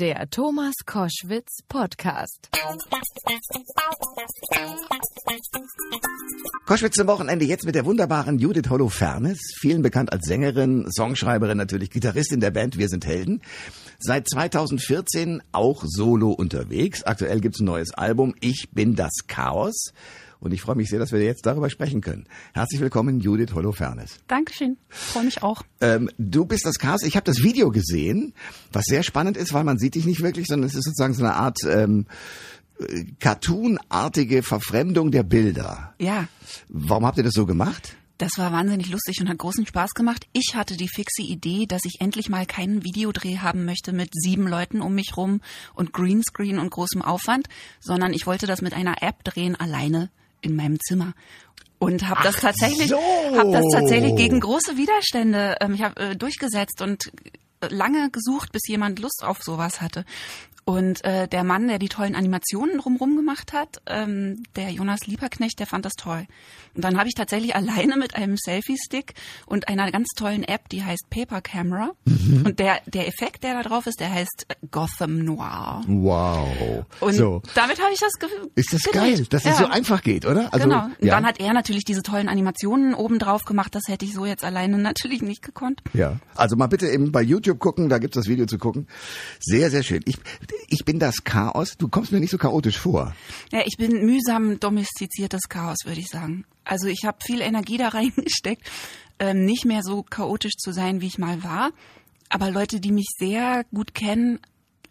Der Thomas Koschwitz Podcast. Koschwitz zum Wochenende jetzt mit der wunderbaren Judith Holofernes, vielen bekannt als Sängerin, Songschreiberin, natürlich Gitarristin der Band Wir sind Helden. Seit 2014 auch solo unterwegs. Aktuell gibt's ein neues Album Ich bin das Chaos. Und ich freue mich sehr, dass wir jetzt darüber sprechen können. Herzlich willkommen, Judith Holofernes. Dankeschön. Freue mich auch. Ähm, du bist das Chaos. Ich habe das Video gesehen, was sehr spannend ist, weil man sieht dich nicht wirklich, sondern es ist sozusagen so eine Art ähm, äh, Cartoon-artige Verfremdung der Bilder. Ja. Warum habt ihr das so gemacht? Das war wahnsinnig lustig und hat großen Spaß gemacht. Ich hatte die fixe Idee, dass ich endlich mal keinen Videodreh haben möchte mit sieben Leuten um mich rum und Greenscreen und großem Aufwand, sondern ich wollte das mit einer App drehen, alleine in meinem Zimmer und habe das tatsächlich so. habe das tatsächlich gegen große Widerstände ähm, ich habe äh, durchgesetzt und lange gesucht, bis jemand Lust auf sowas hatte. Und äh, der Mann, der die tollen Animationen drumrum gemacht hat, ähm, der Jonas Lieberknecht, der fand das toll. Und dann habe ich tatsächlich alleine mit einem Selfie-Stick und einer ganz tollen App, die heißt Paper Camera. Mhm. Und der, der Effekt, der da drauf ist, der heißt Gotham Noir. Wow. Und so. damit habe ich das Ist das gedreht. geil, dass ja. es so einfach geht, oder? Also, genau. Und ja. dann hat er natürlich diese tollen Animationen oben drauf gemacht. Das hätte ich so jetzt alleine natürlich nicht gekonnt. Ja, also mal bitte eben bei YouTube gucken, da gibt's das Video zu gucken. Sehr, sehr schön. Ich, ich bin das Chaos. Du kommst mir nicht so chaotisch vor. Ja, ich bin mühsam domestiziertes Chaos, würde ich sagen. Also ich habe viel Energie da reingesteckt, ähm, nicht mehr so chaotisch zu sein, wie ich mal war. Aber Leute, die mich sehr gut kennen,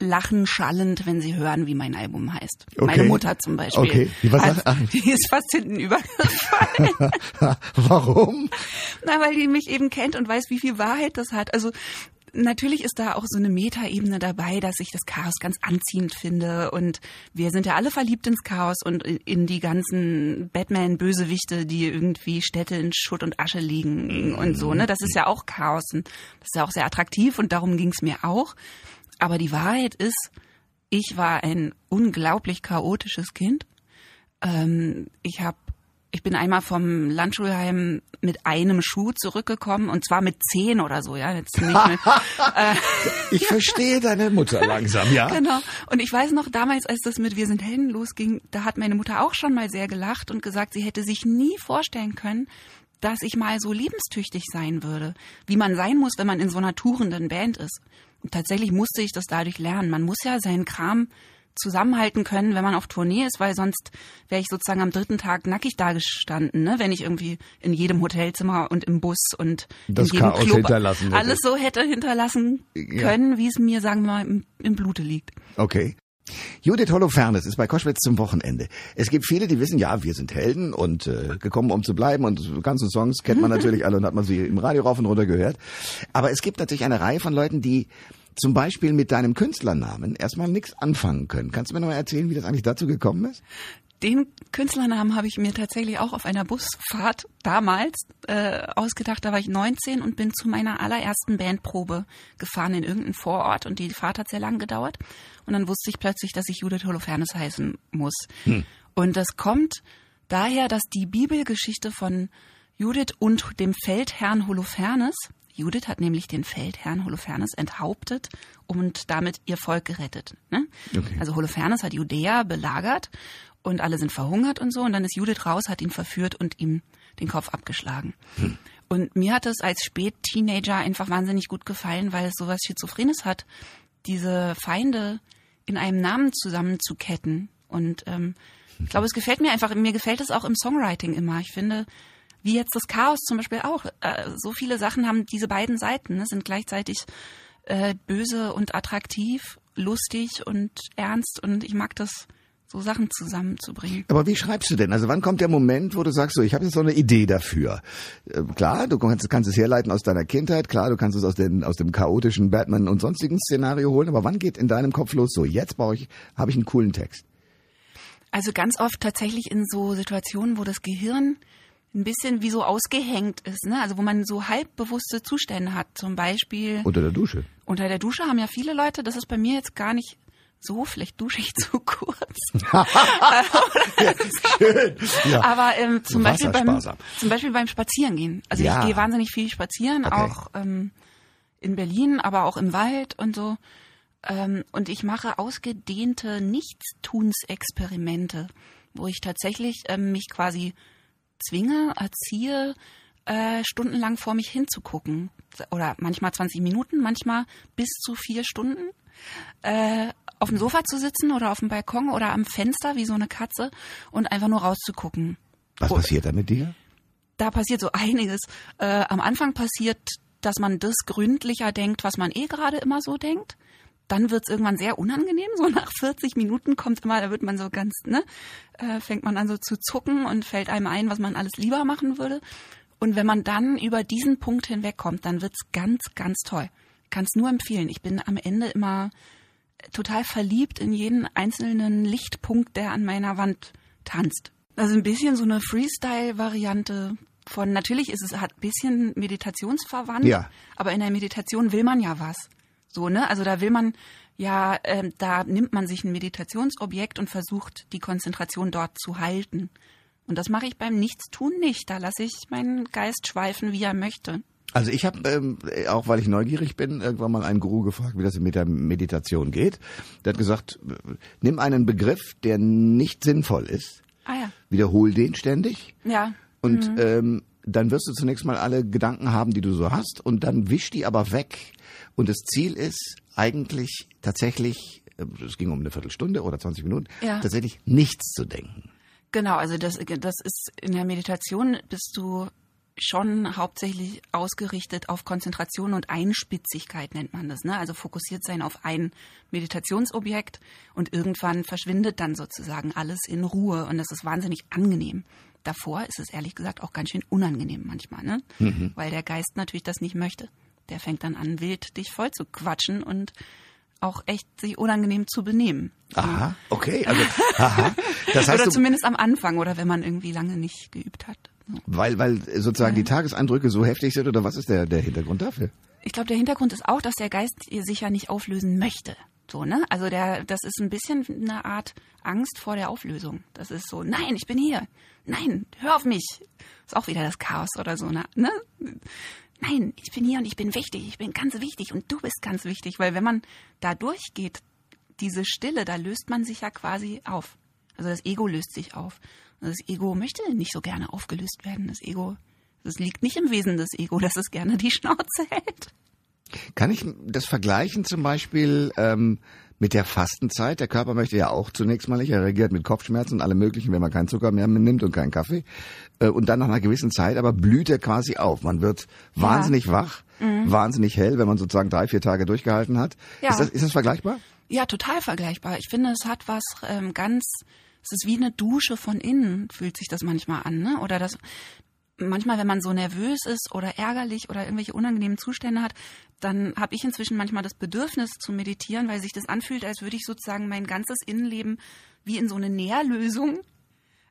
lachen schallend, wenn sie hören, wie mein Album heißt. Okay. Meine Mutter zum Beispiel. Okay. Was Hat- sagt- ach. die ist fast hinten übergefallen. Warum? Na, weil die mich eben kennt und weiß, wie viel Wahrheit das hat. Also natürlich ist da auch so eine Metaebene dabei, dass ich das Chaos ganz anziehend finde und wir sind ja alle verliebt ins Chaos und in die ganzen Batman-Bösewichte, die irgendwie Städte in Schutt und Asche liegen und so. Ne, das ist ja auch Chaos und das ist ja auch sehr attraktiv und darum ging's mir auch. Aber die Wahrheit ist, ich war ein unglaublich chaotisches Kind. Ähm, ich habe ich bin einmal vom Landschulheim mit einem Schuh zurückgekommen und zwar mit zehn oder so, ja, jetzt nicht mit, äh, Ich verstehe deine Mutter langsam, ja? genau. Und ich weiß noch damals, als das mit Wir sind Helden losging, da hat meine Mutter auch schon mal sehr gelacht und gesagt, sie hätte sich nie vorstellen können, dass ich mal so lebenstüchtig sein würde, wie man sein muss, wenn man in so einer tourenden Band ist. Und tatsächlich musste ich das dadurch lernen. Man muss ja seinen Kram zusammenhalten können, wenn man auf Tournee ist, weil sonst wäre ich sozusagen am dritten Tag nackig dagestanden, ne? wenn ich irgendwie in jedem Hotelzimmer und im Bus und Das in jedem Chaos Club hinterlassen hätte. alles so hätte hinterlassen Ja. können, wie es mir, sagen wir mal, im, im Blute liegt. Okay. Judith Holofernes ist bei Koschwitz zum Wochenende. Es gibt viele, die wissen, ja, wir sind Helden und äh, gekommen, um zu bleiben und ganze Songs kennt man natürlich alle und hat man sie im Radio rauf und runter gehört. Aber es gibt natürlich eine Reihe von Leuten, die zum Beispiel mit deinem Künstlernamen erstmal nichts anfangen können. Kannst du mir noch mal erzählen, wie das eigentlich dazu gekommen ist? Den Künstlernamen habe ich mir tatsächlich auch auf einer Busfahrt damals äh, ausgedacht. Da war ich 19 und bin zu meiner allerersten Bandprobe gefahren in irgendeinen Vorort und die Fahrt hat sehr lang gedauert. Und dann wusste ich plötzlich, dass ich Judith Holofernes heißen muss. Und das kommt daher, dass die Bibelgeschichte von Judith und dem Feldherrn Holofernes Judith hat nämlich den Feldherrn Holofernes enthauptet und damit ihr Volk gerettet. Ne? Okay. Also Holofernes hat Judäa belagert und alle sind verhungert und so. Und dann ist Judith raus, hat ihn verführt und ihm den Kopf abgeschlagen. Und mir hat es als Spät-Teenager einfach wahnsinnig gut gefallen, weil es sowas Schizophrenes hat, diese Feinde in einem Namen zusammenzuketten. Und ähm, ich glaube, es gefällt mir einfach, mir gefällt es auch im Songwriting immer. Ich finde, wie jetzt das Chaos zum Beispiel auch, äh, so viele Sachen haben diese beiden Seiten, ne, sind gleichzeitig äh, böse und attraktiv, lustig und ernst und ich mag das, so Sachen zusammenzubringen. Aber wie schreibst du denn? Also wann kommt der Moment, wo du sagst, so, ich habe jetzt so eine Idee dafür? Äh, klar, du kannst, kannst es herleiten aus deiner Kindheit, klar, du kannst es aus, den, aus dem chaotischen Batman und sonstigen Szenario holen, aber wann geht in deinem Kopf los, so, jetzt brauche ich, habe ich einen coolen Text? Also ganz oft tatsächlich in so Situationen, wo das Gehirn ein bisschen wie so ausgehängt ist, ne? Also wo man so halbbewusste Zustände hat. Zum Beispiel Unter der Dusche. unter der Dusche haben ja viele Leute, das ist bei mir jetzt gar nicht so, vielleicht dusche ich zu kurz. Schön. Ja. Aber ähm, zum, Beispiel beim, zum Beispiel beim Spazierengehen. Also Ja. ich gehe wahnsinnig viel spazieren, Okay. auch ähm, in Berlin, aber auch im Wald und so. Ähm, und ich mache ausgedehnte Nichtstunsexperimente, wo ich tatsächlich ähm, mich quasi zwinge, erziehe, äh, stundenlang vor mich hinzugucken. Oder manchmal 20 Minuten, manchmal bis zu vier Stunden. Äh, auf dem Sofa zu sitzen oder auf dem Balkon oder am Fenster wie so eine Katze und einfach nur rauszugucken. Was passiert da mit dir? Da passiert so einiges. Äh, am Anfang passiert, dass man das gründlicher denkt, was man eh gerade immer so denkt. Dann wird's irgendwann sehr unangenehm. So nach 40 Minuten kommt immer, da wird man so ganz, ne, äh, fängt man an so zu zucken und fällt einem ein, was man alles lieber machen würde. Und wenn man dann über diesen Punkt hinwegkommt, dann wird's ganz, ganz toll. Kann es nur empfehlen. Ich bin am Ende immer total verliebt in jeden einzelnen Lichtpunkt, der an meiner Wand tanzt. Also ein bisschen so eine Freestyle-Variante von, natürlich ist es, hat ein bisschen meditationsverwandt, Ja. aber in der Meditation will man ja was. So, ne? Also da will man ja, ähm, da nimmt man sich ein Meditationsobjekt und versucht, die Konzentration dort zu halten. Und das mache ich beim Nichtstun nicht. Da lasse ich meinen Geist schweifen, wie er möchte. Also ich habe, ähm, auch weil ich neugierig bin, irgendwann mal einen Guru gefragt, wie das mit der Meditation geht. Der hat gesagt, äh, nimm einen Begriff, der nicht sinnvoll ist, Ah ja. wiederhol den ständig Ja. und ähm, dann wirst du zunächst mal alle Gedanken haben, die du so hast und dann wisch die aber weg. Und das Ziel ist eigentlich tatsächlich, äh, es ging um eine Viertelstunde oder 20 Minuten, Ja. tatsächlich nichts zu denken. Genau, also das, das ist in der Meditation bist du schon hauptsächlich ausgerichtet auf Konzentration und Einspitzigkeit nennt man das, ne? Also fokussiert sein auf ein Meditationsobjekt und irgendwann verschwindet dann sozusagen alles in Ruhe und das ist wahnsinnig angenehm. Davor ist es ehrlich gesagt auch ganz schön unangenehm manchmal, ne? Weil der Geist natürlich das nicht möchte. Der fängt dann an, wild dich voll zu quatschen und auch echt sich unangenehm zu benehmen. Aha, okay, also aha. Das heißt, oder zumindest am Anfang oder wenn man irgendwie lange nicht geübt hat. So. weil, weil sozusagen die Tageseindrücke so heftig sind oder was ist der, der Hintergrund dafür? Ich glaube, der Hintergrund ist auch, dass der Geist sich ja nicht auflösen möchte. So, ne? Also der, das ist ein bisschen eine Art Angst vor der Auflösung. Das ist so, nein, ich bin hier. Nein, hör auf mich. Ist auch wieder das Chaos oder so, ne? ne? Nein, ich bin hier und ich bin wichtig. Ich bin ganz wichtig und du bist ganz wichtig. Weil wenn man da durchgeht, diese Stille, da löst man sich ja quasi auf. Also das Ego löst sich auf. Das Ego möchte nicht so gerne aufgelöst werden. Das Ego, das liegt nicht im Wesen des Ego, dass es gerne die Schnauze hält. Kann ich das vergleichen zum Beispiel ähm, mit der Fastenzeit? Der Körper möchte ja auch zunächst mal nicht, er reagiert mit Kopfschmerzen und allem möglichen, wenn man keinen Zucker mehr nimmt und keinen Kaffee. Äh, und dann nach einer gewissen Zeit aber blüht er quasi auf. Man wird wahnsinnig wach, wahnsinnig hell, wenn man sozusagen drei, vier Tage durchgehalten hat. Ja. Ist, das, ist das vergleichbar? Ja, total vergleichbar. Ich finde, es hat was ähm, ganz, es ist wie eine Dusche von innen, fühlt sich das manchmal an, ne? Oder das, manchmal, wenn man so nervös ist oder ärgerlich oder irgendwelche unangenehmen Zustände hat, dann habe ich inzwischen manchmal das Bedürfnis zu meditieren, weil sich das anfühlt, als würde ich sozusagen mein ganzes Innenleben wie in so eine Nährlösung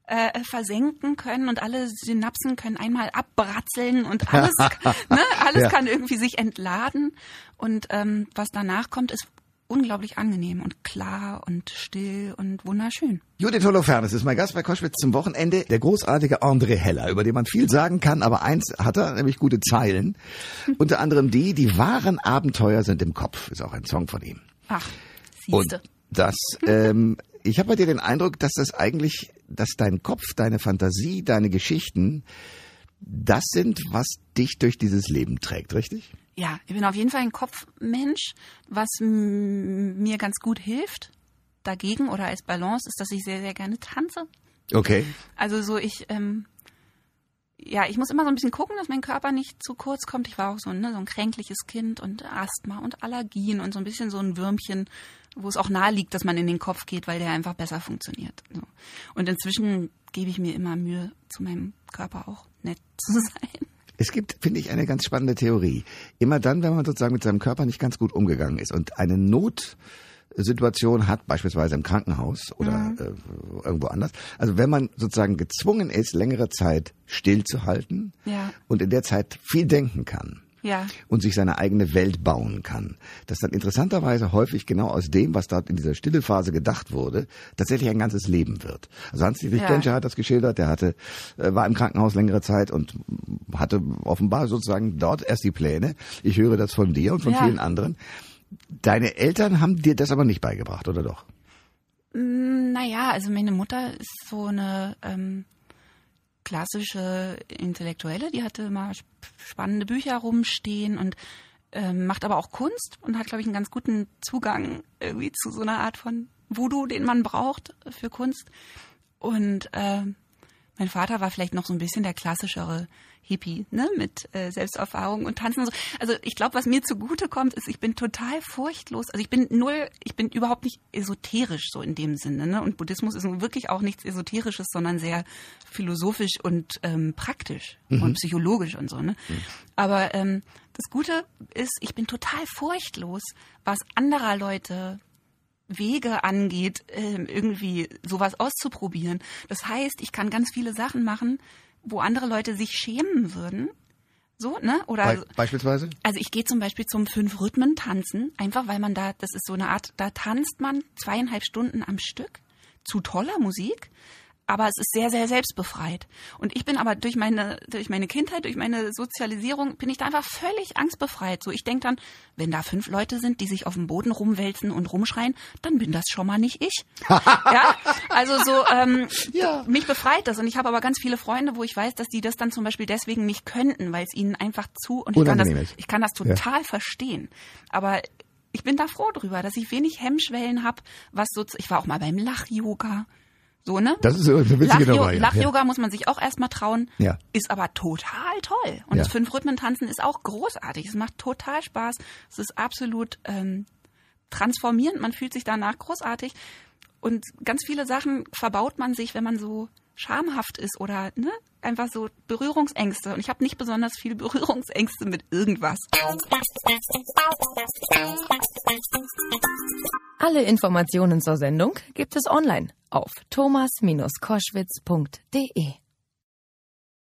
äh, versenken können und alle Synapsen können einmal abbratzeln und alles, ne, alles Ja. kann irgendwie sich entladen. Und ähm, was danach kommt, ist unglaublich angenehm und klar und still und wunderschön. Judith Holofernes ist mein Gast bei Koschwitz zum Wochenende. Der großartige André Heller, über den man viel sagen kann, aber eins hat er, nämlich gute Zeilen. Unter anderem die, die wahren Abenteuer sind im Kopf, ist auch ein Song von ihm. Ach, Und siehste. das, ähm, ich habe bei dir den Eindruck, dass das eigentlich, dass dein Kopf, deine Fantasie, deine Geschichten, das sind, was dich durch dieses Leben trägt, richtig? Ja, ich bin auf jeden Fall ein Kopfmensch, was mir ganz gut hilft dagegen oder als Balance ist, dass ich sehr, sehr gerne tanze. Okay. Also so ich, ähm, ja, ich muss immer so ein bisschen gucken, dass mein Körper nicht zu kurz kommt. Ich war auch so, ne, so ein kränkliches Kind und Asthma und Allergien und so ein bisschen so ein Würmchen, wo es auch nahe liegt, dass man in den Kopf geht, weil der einfach besser funktioniert. So. Und inzwischen gebe ich mir immer Mühe, zu meinem Körper auch nett zu sein. Es gibt, finde ich, eine ganz spannende Theorie. Immer dann, wenn man sozusagen mit seinem Körper nicht ganz gut umgegangen ist und eine Notsituation hat, beispielsweise im Krankenhaus oder äh, irgendwo anders. Also wenn man sozusagen gezwungen ist, längere Zeit stillzuhalten Ja. und in der Zeit viel denken kann. Ja. und sich seine eigene Welt bauen kann. Dass dann interessanterweise häufig genau aus dem, was dort in dieser stille Phase gedacht wurde, tatsächlich ein ganzes Leben wird. Also Hans-Dietrich Ja. Genscher hat das geschildert, der hatte, äh, war im Krankenhaus längere Zeit und hatte offenbar sozusagen dort erst die Pläne. Ich höre das von dir und von Ja. vielen anderen. Deine Eltern haben dir das aber nicht beigebracht, oder doch? Mm, Naja, also meine Mutter ist so eine ähm, klassische Intellektuelle, die hatte immer sp- spannende Bücher rumstehen und ähm, macht aber auch Kunst und hat, glaube ich, einen ganz guten Zugang irgendwie zu so einer Art von Voodoo, den man braucht für Kunst. Und äh, mein Vater war vielleicht noch so ein bisschen der klassischere Hippie, ne, mit äh, Selbsterfahrung und Tanzen und so. Also ich glaube, was mir zugute kommt, ist, ich bin total furchtlos. Also ich bin null, ich bin überhaupt nicht esoterisch so in dem Sinne, ne? Und Buddhismus ist wirklich auch nichts Esoterisches, sondern sehr philosophisch und ähm, praktisch und psychologisch und so, ne? Aber ähm, das Gute ist, ich bin total furchtlos, was anderer Leute Wege angeht, ähm, irgendwie sowas auszuprobieren. Das heißt, ich kann ganz viele Sachen machen, wo andere Leute sich schämen würden. So, ne? Oder Be beispielsweise? also ich gehe zum Beispiel zum fünf Rhythmen tanzen, einfach weil man da, das ist so eine Art, da tanzt man zweieinhalb Stunden am Stück zu toller Musik, aber es ist sehr, sehr selbstbefreit. Und ich bin aber durch meine, durch meine Kindheit, durch meine Sozialisierung, bin ich da einfach völlig angstbefreit. So, ich denke dann, wenn da fünf Leute sind, die sich auf dem Boden rumwälzen und rumschreien, dann bin das schon mal nicht ich. ja, also so, ähm, Ja. mich befreit das. Und ich habe aber ganz viele Freunde, wo ich weiß, dass die das dann zum Beispiel deswegen nicht könnten, weil es ihnen einfach zu und ich kann das, ich kann das total verstehen. Aber ich bin da froh drüber, dass ich wenig Hemmschwellen habe, was so, ich war auch mal beim Lach-Yoga. So, ne? Das ist eine witzige Nummer, ja. Lach-Yoga muss man sich auch erstmal trauen. Ja. Ist aber total toll. Und Ja. das Fünf-Rhythmen-Tanzen ist auch großartig. Es macht total Spaß. Es ist absolut ähm, transformierend. Man fühlt sich danach großartig. Und ganz viele Sachen verbaut man sich, wenn man so schamhaft ist oder ne, einfach so Berührungsängste. Und ich habe nicht besonders viel Berührungsängste mit irgendwas. Alle Informationen zur Sendung gibt es online auf thomas-koschwitz.de.